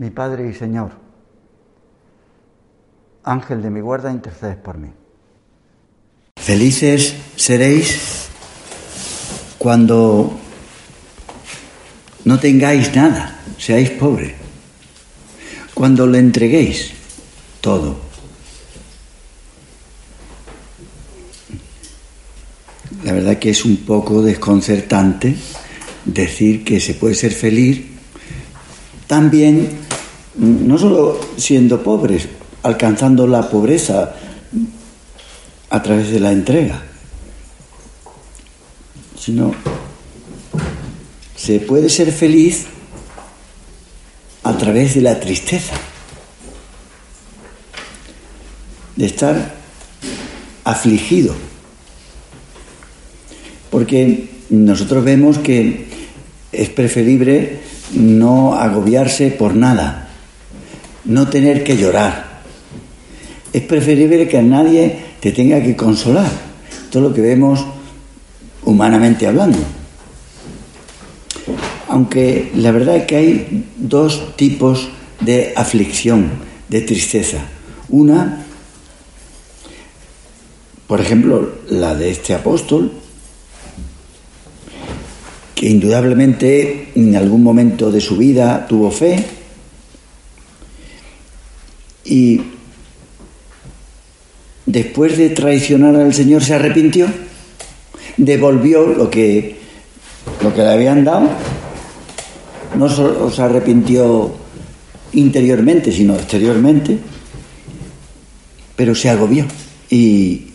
mi Padre y Señor, Ángel de mi guarda, intercedes por mí. Felices seréis cuando no tengáis nada, seáis pobres, cuando le entreguéis todo. La verdad que es un poco desconcertante decir que se puede ser feliz también no solo siendo pobres, alcanzando la pobreza a través de la entrega, sino se puede ser feliz a través de la tristeza, de estar afligido, porque nosotros vemos que es preferible no agobiarse por nada, no tener que llorar. Es preferible que nadie te tenga que consolar. Todo lo que vemos humanamente hablando. Aunque la verdad es que hay dos tipos de aflicción, de tristeza. Una, por ejemplo, la de este apóstol, que indudablemente en algún momento de su vida tuvo fe, y después de traicionar al Señor se arrepintió, devolvió lo que, lo que le habían dado, no solo se arrepintió interiormente, sino exteriormente, pero se agobió y,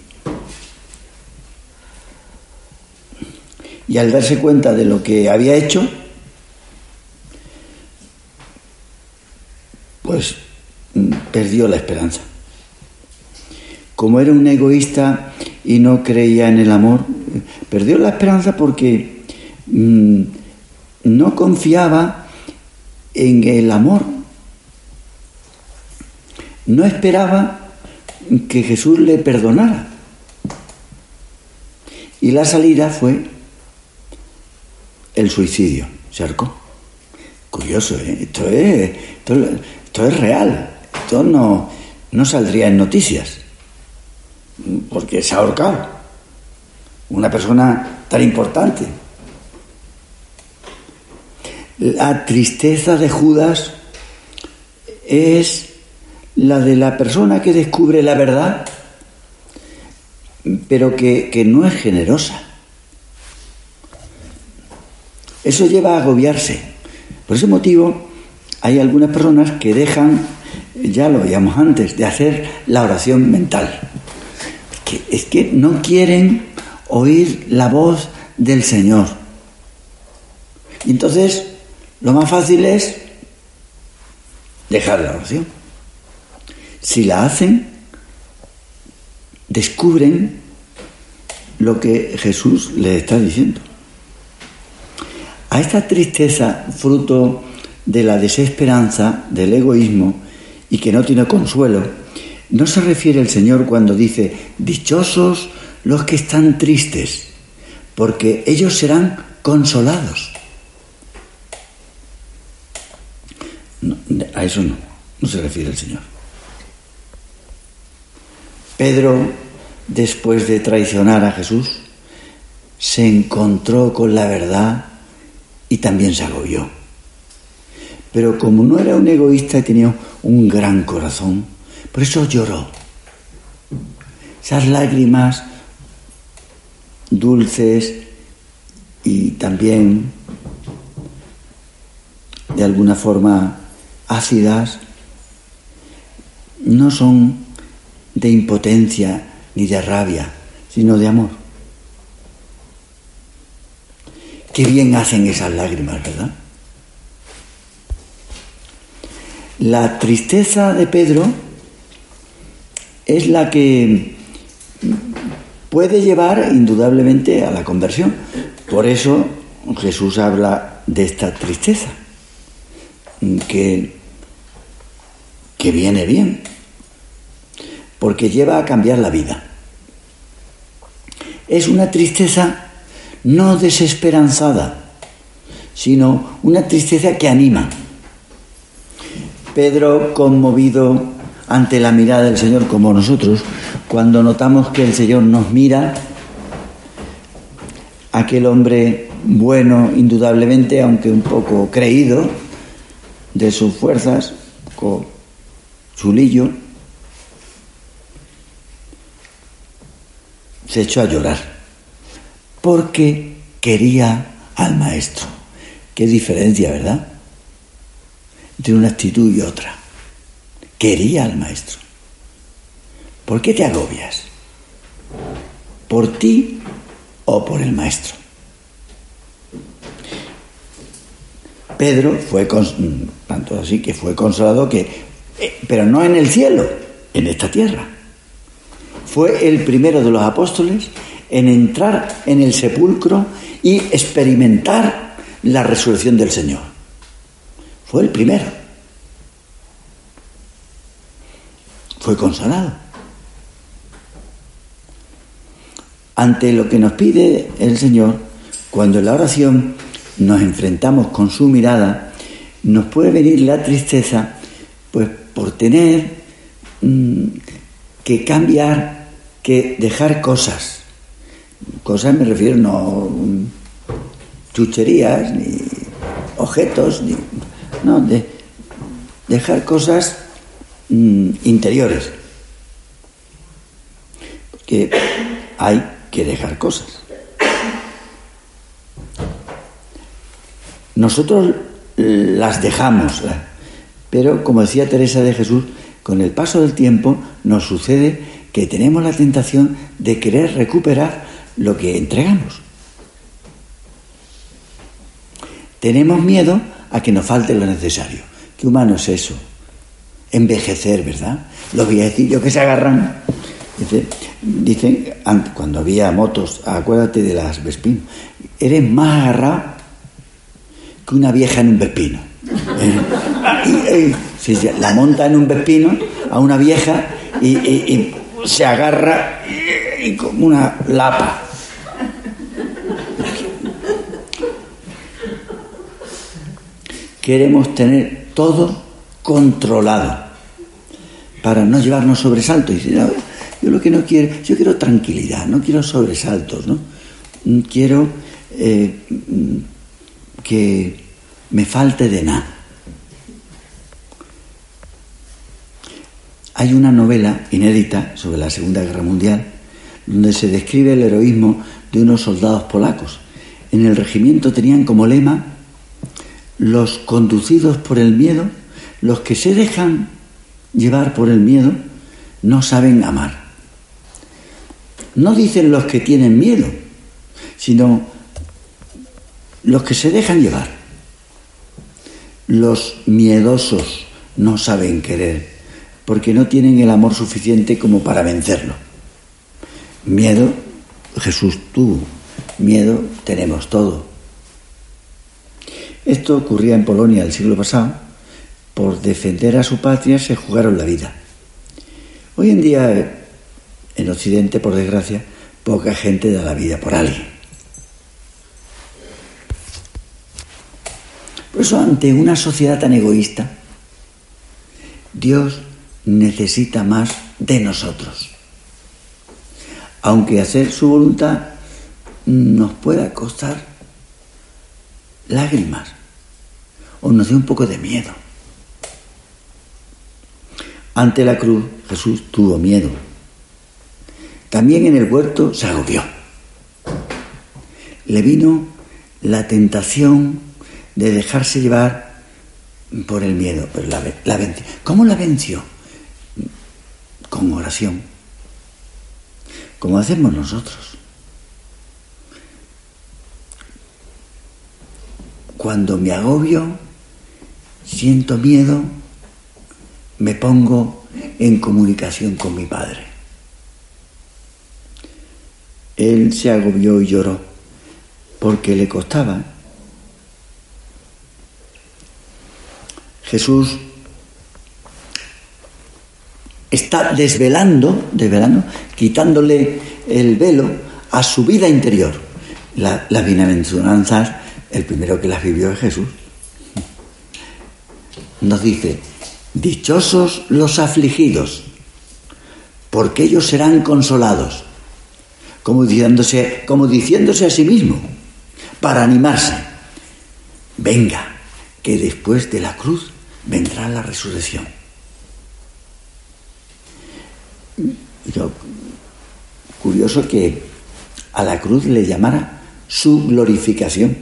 y al darse cuenta de lo que había hecho, pues perdió la esperanza. Como era un egoísta y no creía en el amor, perdió la esperanza porque mm, no confiaba en el amor. No esperaba que Jesús le perdonara. Y la salida fue el suicidio. Arcó. Curioso, ¿eh? esto, es, esto es real. No, no saldría en noticias, porque se ha ahorcado una persona tan importante. La tristeza de Judas es la de la persona que descubre la verdad, pero que, que no es generosa. Eso lleva a agobiarse. Por ese motivo, hay algunas personas que dejan ya lo veíamos antes, de hacer la oración mental. Que es que no quieren oír la voz del Señor. Y entonces, lo más fácil es dejar la oración. Si la hacen, descubren lo que Jesús les está diciendo. A esta tristeza, fruto de la desesperanza, del egoísmo, y que no tiene consuelo, no se refiere el Señor cuando dice, dichosos los que están tristes, porque ellos serán consolados. a eso no, no se refiere el Señor. Pedro, después de traicionar a Jesús, se encontró con la verdad y también se agobió. Pero como no era un egoísta, tenía un gran corazón. Por eso lloró. Esas lágrimas dulces y también de alguna forma ácidas no son de impotencia ni de rabia, sino de amor. Qué bien hacen esas lágrimas, ¿verdad? La tristeza de Pedro es la que puede llevar indudablemente a la conversión. Por eso Jesús habla de esta tristeza, que, que viene bien, porque lleva a cambiar la vida. Es una tristeza no desesperanzada, sino una tristeza que anima. Pedro, conmovido ante la mirada del Señor como nosotros, cuando notamos que el Señor nos mira, aquel hombre bueno, indudablemente, aunque un poco creído de sus fuerzas, con chulillo, se echó a llorar porque quería al maestro. Qué diferencia, ¿verdad? Entre una actitud y otra. Quería al maestro. ¿Por qué te agobias? ¿Por ti o por el maestro? Pedro fue, tanto así que fue consolado que, eh, pero no en el cielo, en esta tierra. Fue el primero de los apóstoles en entrar en el sepulcro y experimentar la resurrección del Señor. Fue el primero. Fue consolado. Ante lo que nos pide el Señor, cuando en la oración nos enfrentamos con su mirada, nos puede venir la tristeza, pues por tener mm, que cambiar, que dejar cosas Cosas me refiero no chucherías, ni objetos, ni, no, de dejar cosas mm, interiores. Porque hay que dejar cosas. Nosotros las dejamos, pero como decía Teresa de Jesús, con el paso del tiempo nos sucede que tenemos la tentación de querer recuperar lo que entregamos. Tenemos miedo a que nos falte lo necesario. ¿Qué humano es eso? Envejecer, ¿verdad? Los viejecillos que se agarran. dicen, cuando había motos, acuérdate de las Vespino, eres más agarrado que una vieja en un Vespino. si la monta en un Vespino a una vieja y se agarra y como una lapa. Queremos tener todo controlado para no llevarnos sobresaltos. Y yo lo que no quiero, yo quiero tranquilidad, no quiero sobresaltos, ¿no? Quiero eh, que me falte de nada. Hay una novela inédita sobre la Segunda Guerra Mundial donde se describe el heroísmo de unos soldados polacos. En el regimiento tenían como lema los conducidos por el miedo, los que se dejan llevar por el miedo, no saben amar. No dicen los que tienen miedo, sino los que se dejan llevar. Los miedosos no saben querer porque no tienen el amor suficiente como para vencerlo. Miedo, Jesús tú, miedo tenemos todo. Esto ocurría en Polonia el siglo pasado. Por defender a su patria se jugaron la vida. Hoy en día, en Occidente, por desgracia, poca gente da la vida por alguien. Por eso, ante una sociedad tan egoísta, Dios necesita más de nosotros. Aunque hacer su voluntad nos pueda costar lágrimas o nos dio un poco de miedo. Ante la cruz Jesús tuvo miedo. También en el huerto se agobió. Le vino la tentación de dejarse llevar por el miedo, pero la, la venció. ¿Cómo la venció? Con oración, como hacemos nosotros. Cuando me agobio, siento miedo, me pongo en comunicación con mi Padre. Él se agobió y lloró porque le costaba. Jesús está desvelando, desvelando, quitándole el velo a su vida interior. La, las bienaventuranzas, el primero que las vivió es Jesús. Nos dice, dichosos los afligidos, porque ellos serán consolados, como diciéndose, como diciéndose a sí mismo, para animarse. Venga, que después de la cruz vendrá la resurrección. Curioso que a la cruz le llamara su glorificación.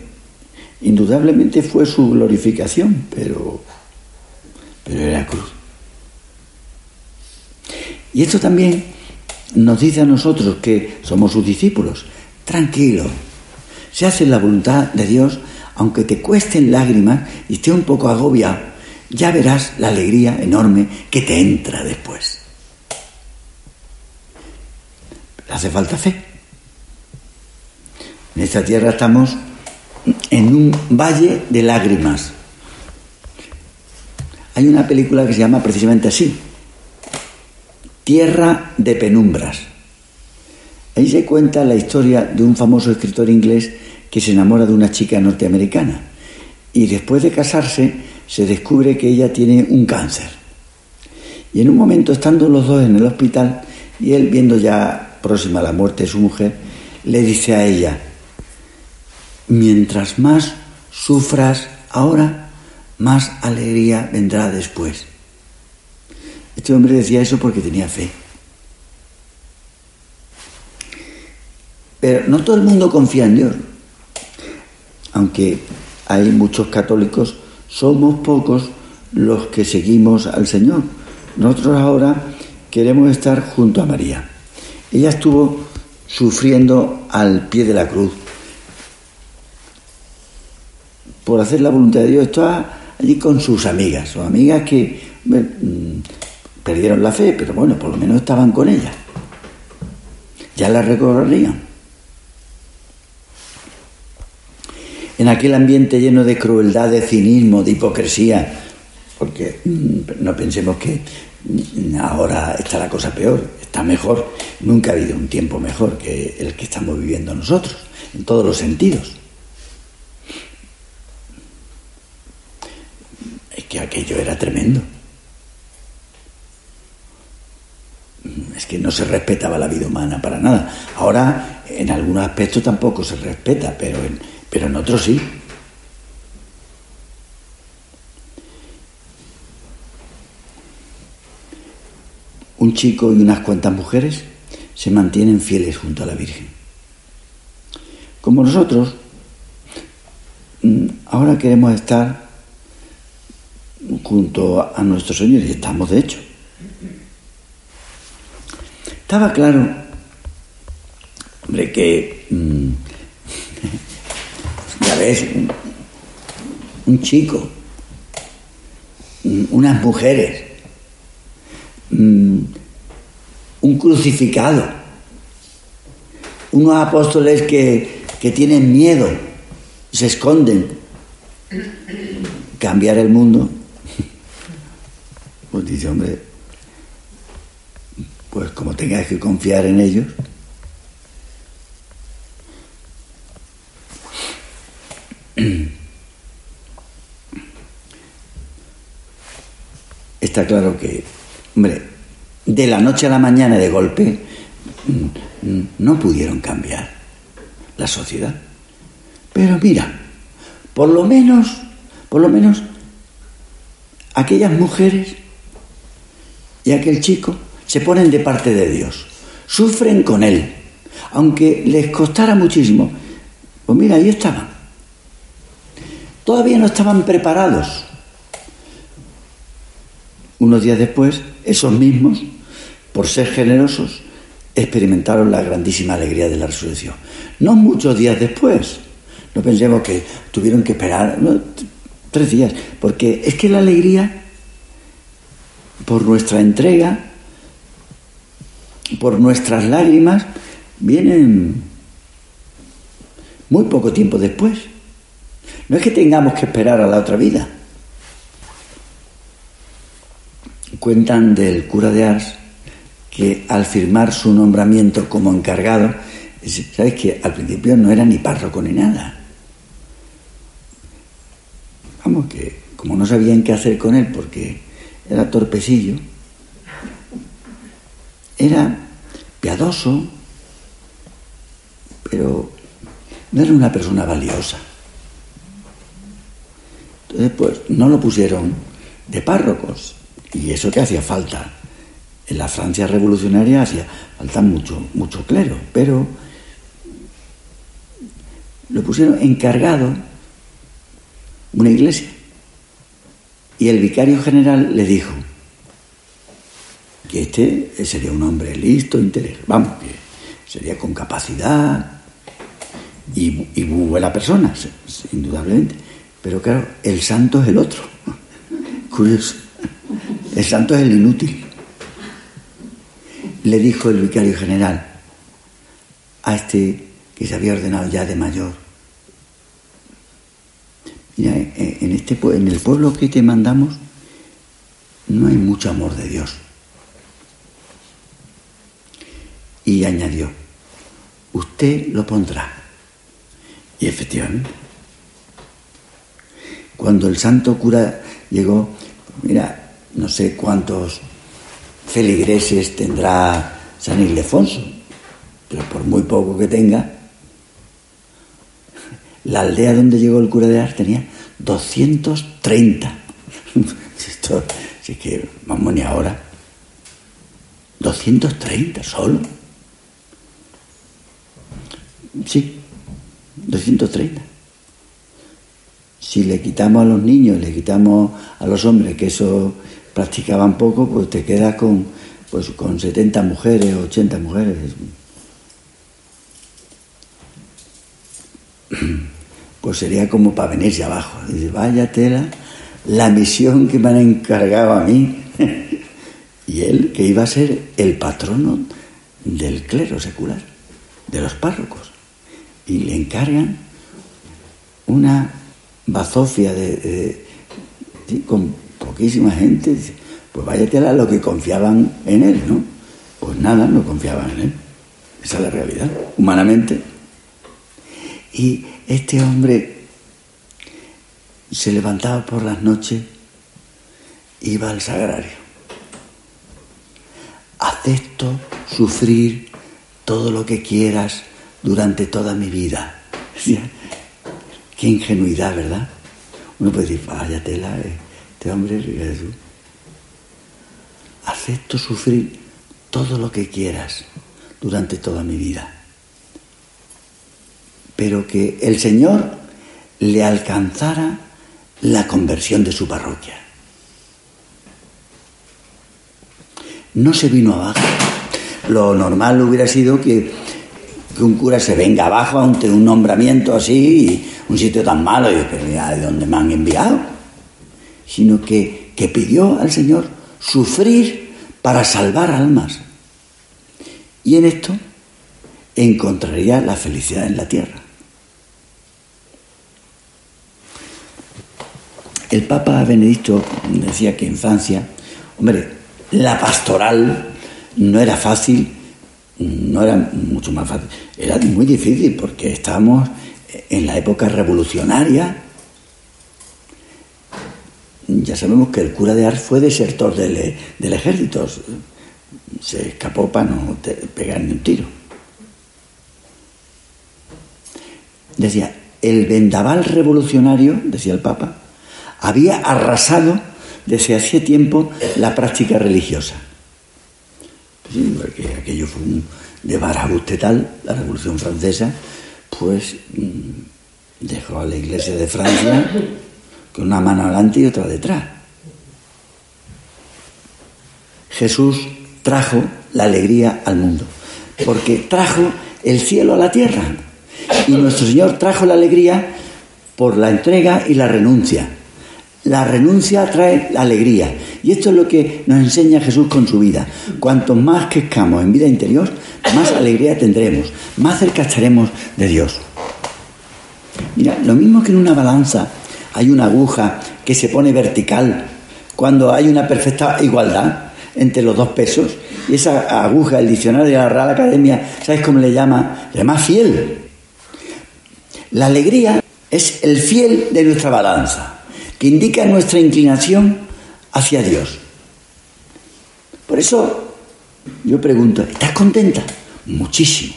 Indudablemente fue su glorificación, pero, pero era cruz. Y esto también nos dice a nosotros que somos sus discípulos, tranquilo, se hace la voluntad de Dios, aunque te cuesten lágrimas y esté un poco agobiado, ya verás la alegría enorme que te entra después. Hace falta fe. En esta tierra estamos en un valle de lágrimas. Hay una película que se llama precisamente así, Tierra de Penumbras. Ahí se cuenta la historia de un famoso escritor inglés que se enamora de una chica norteamericana y después de casarse se descubre que ella tiene un cáncer. Y en un momento, estando los dos en el hospital y él viendo ya próxima a la muerte de su mujer, le dice a ella, mientras más sufras ahora, más alegría vendrá después. Este hombre decía eso porque tenía fe. Pero no todo el mundo confía en Dios. Aunque hay muchos católicos, somos pocos los que seguimos al Señor. Nosotros ahora queremos estar junto a María. Ella estuvo sufriendo al pie de la cruz por hacer la voluntad de Dios. Estaba allí con sus amigas, sus amigas que mm, perdieron la fe, pero bueno, por lo menos estaban con ella. Ya la recorrerían. en aquel ambiente lleno de crueldad, de cinismo, de hipocresía, porque mm, no pensemos que mm, ahora está la cosa peor, está mejor, nunca ha habido un tiempo mejor que el que estamos viviendo nosotros, en todos los sentidos. Es que aquello era tremendo. Es que no se respetaba la vida humana para nada. Ahora, en algunos aspectos tampoco se respeta, pero en, pero en otros sí. Un chico y unas cuantas mujeres se mantienen fieles junto a la Virgen. Como nosotros, mm, ahora queremos estar junto a nuestro Señor y estamos de hecho. Estaba claro, hombre, que mm, es un, chico, unas mujeres, mm, un crucificado, unos apóstoles que, que tienen miedo, se esconden. Cambiar el mundo, pues dice, hombre, pues como tengas que confiar en ellos, Está claro que, hombre, de la noche a la mañana de golpe mm, no pudieron cambiar la sociedad. Pero mira, por lo menos, por lo menos aquellas mujeres y aquel chico se ponen de parte de Dios, sufren con Él, aunque les costara muchísimo. Pues mira, ahí estaban. Todavía no estaban preparados. Unos días después, esos mismos, por ser generosos, experimentaron la grandísima alegría de la resurrección. No muchos días después. No pensemos que tuvieron que esperar tres días, porque es que la alegría por nuestra entrega, por nuestras lágrimas, vienen muy poco tiempo después. No es que tengamos que esperar a la otra vida. Cuentan del cura de Ars que al firmar su nombramiento como encargado, sabes que al principio no era ni párroco ni nada. Vamos, que como no sabían qué hacer con él porque era torpecillo, era piadoso, pero no era una persona valiosa. Entonces, pues no lo pusieron de párrocos. Y eso que hacía falta. En la Francia revolucionaria hacía falta mucho, mucho clero, pero lo pusieron encargado una iglesia. Y el vicario general le dijo que este sería un hombre listo, inteligente, vamos, que sería con capacidad y, y buena persona, indudablemente. Pero claro, el santo es el otro. Curioso. El santo es el inútil. Le dijo el vicario general a este que se había ordenado ya de mayor, Mira, en, este, en el pueblo que te mandamos no hay mucho amor de Dios. Y añadió, usted lo pondrá. Y efectivamente, cuando el santo cura llegó, mira, no sé cuántos feligreses tendrá San Ildefonso, pero por muy poco que tenga, la aldea donde llegó el cura de Ars tenía 230. Esto, sí que vamos ni ahora. 230 solo. Sí, 230. Si le quitamos a los niños, le quitamos a los hombres, que eso practicaban poco, pues te quedas con, pues, con 70 mujeres, 80 mujeres. pues sería como para venirse abajo. Dice, vaya tela, la misión que me han encargado a mí. y él, que iba a ser el patrono del clero secular, de los párrocos. Y le encargan una bazofia de, con poquísima gente. Pues vaya tela lo que confiaban en él, ¿no? Pues nada, no confiaban en él. Esa es la realidad, humanamente. Y este hombre se levantaba por las noches, iba al sagrario. Acepto sufrir todo lo que quieras durante toda mi vida. Qué ingenuidad, ¿verdad? Uno puede decir, vaya tela, este hombre Jesús. Acepto sufrir todo lo que quieras durante toda mi vida pero que el Señor le alcanzara la conversión de su parroquia. No se vino abajo. Lo normal hubiera sido que, un cura se venga abajo ante un nombramiento así, un sitio tan malo, y ¿de dónde me han enviado? Sino que, que pidió al Señor sufrir para salvar almas. Y en esto encontraría la felicidad en la tierra. El Papa Benedicto decía que en Francia, hombre, la pastoral no era fácil, no era mucho más fácil, era muy difícil porque estábamos en la época revolucionaria. Ya sabemos que el cura de Ars fue desertor del, del ejército, se escapó para no pegar ni un tiro. Decía, el vendaval revolucionario, decía el Papa, había arrasado desde hacía tiempo la práctica religiosa. Porque aquello fue un de tal, la Revolución Francesa, pues mm, dejó a la Iglesia de Francia con una mano adelante y otra detrás. Jesús trajo la alegría al mundo, porque trajo el cielo a la tierra. Y nuestro Señor trajo la alegría por la entrega y la renuncia. La renuncia trae la alegría. Y esto es lo que nos enseña Jesús con su vida. Cuanto más crezcamos en vida interior, más alegría tendremos, más cerca estaremos de Dios. Mira, lo mismo que en una balanza hay una aguja que se pone vertical cuando hay una perfecta igualdad entre los dos pesos. Y esa aguja, el diccionario de la Real Academia, ¿sabes cómo le llama? Le llama fiel. La alegría es el fiel de nuestra balanza, que indica nuestra inclinación hacia Dios. Por eso yo pregunto, ¿estás contenta? Muchísimo.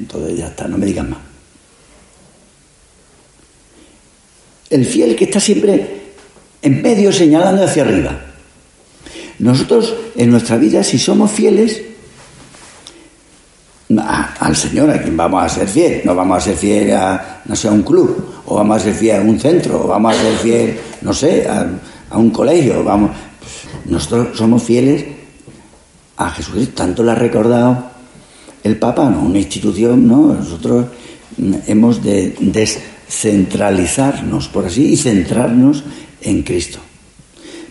Entonces ya está, no me digas más. El fiel que está siempre en medio señalando hacia arriba. Nosotros en nuestra vida, si somos fieles al Señor, a quien vamos a ser fiel, no vamos a ser fiel a, no sé, a un club, o vamos a ser fiel a un centro, o vamos a ser fiel, no sé, a, un colegio, vamos. nosotros somos fieles a Jesucristo, tanto lo ha recordado el Papa, no, una institución, no, nosotros hemos de descentralizarnos, por así, y centrarnos en Cristo.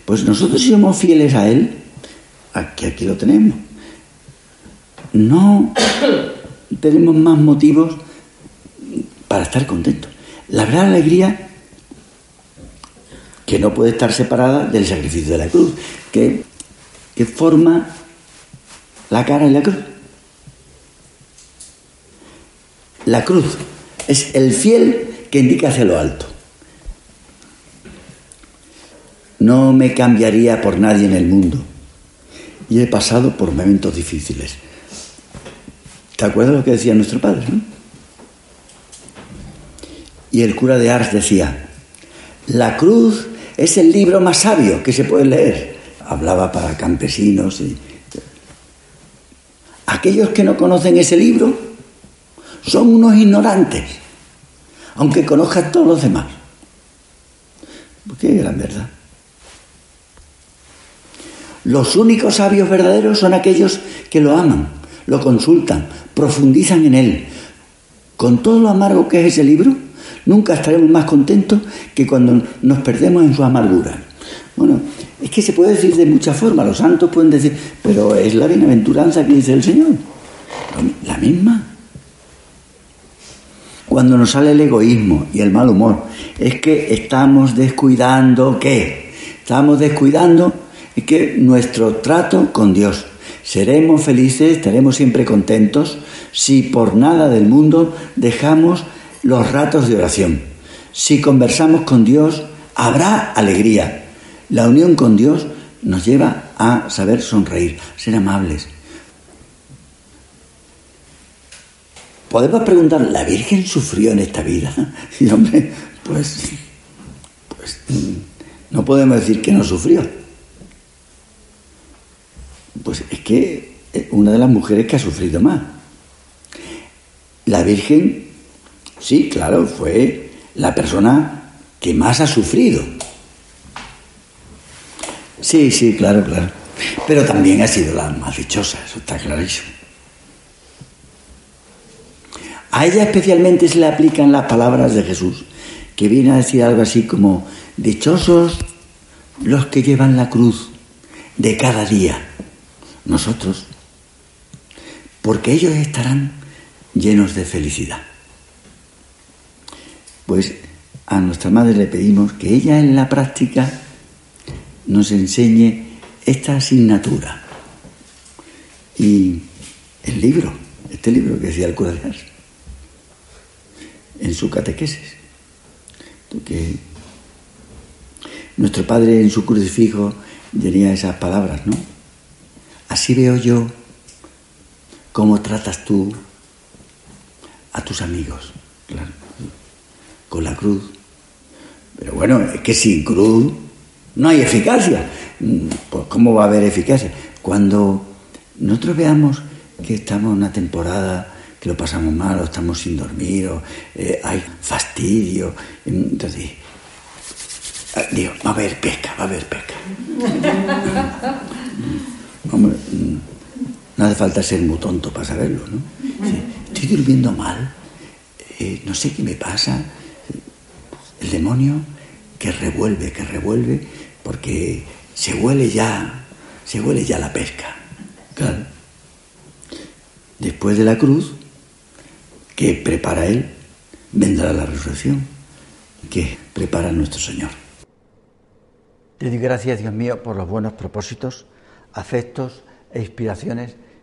Pues nosotros si somos fieles a Él, aquí, aquí lo tenemos. No tenemos más motivos para estar contentos. La gran alegría que no puede estar separada del sacrificio de la cruz, que, que forma la cara y la cruz. La cruz es el fiel que indica hacia lo alto. No me cambiaría por nadie en el mundo. Y he pasado por momentos difíciles. ¿Te acuerdas lo que decía nuestro padre? Y el cura de Ars decía, la cruz es el libro más sabio que se puede leer. Hablaba para campesinos y... Aquellos que no conocen ese libro son unos ignorantes, aunque conozcan todos los demás. Qué gran verdad. Los únicos sabios verdaderos son aquellos que lo aman, lo consultan, profundizan en él. Con todo lo amargo que es ese libro, nunca estaremos más contentos que cuando nos perdemos en su amargura. Bueno, es que se puede decir de muchas formas, los santos pueden decir, pero es la bienaventuranza que dice el Señor. La misma. Cuando nos sale el egoísmo y el mal humor, es que estamos descuidando qué? Estamos descuidando es que nuestro trato con Dios. Seremos felices, estaremos siempre contentos si por nada del mundo dejamos los ratos de oración. Si conversamos con Dios, habrá alegría. La unión con Dios nos lleva a saber sonreír, ser amables. Podemos preguntar, ¿la Virgen sufrió en esta vida? Y hombre, pues, pues no podemos decir que no sufrió pues es que eh, una de las mujeres que ha sufrido más. La Virgen, sí, claro, fue la persona que más ha sufrido. Sí, sí, claro, claro. Pero también ha sido la más dichosa, eso está clarísimo. A ella especialmente se le aplican las palabras de Jesús, que viene a decir algo así como, dichosos los que llevan la cruz de cada día nosotros, porque ellos estarán llenos de felicidad. Pues a nuestra madre le pedimos que ella en la práctica nos enseñe esta asignatura. Y el libro, este libro que decía el cura en su catequesis, porque nuestro padre en su crucifijo tenía esas palabras, ¿no? Así veo yo cómo tratas tú a tus amigos, claro, con la cruz. Pero bueno, es que sin cruz no hay eficacia. Pues ¿cómo va a haber eficacia? Cuando nosotros veamos que estamos en una temporada que lo pasamos mal, o estamos sin dormir, o eh, hay fastidio, entonces digo, va a haber pesca, va a haber pesca. No hace falta ser muy tonto para saberlo, ¿no? estoy durmiendo mal, eh, no sé qué me pasa, el demonio que revuelve, que revuelve, porque se huele ya, se huele ya la pesca. Después de la cruz, que prepara Él, vendrá la resurrección, que prepara nuestro Señor. Te doy gracias, Dios mío, por los buenos propósitos, afectos e inspiraciones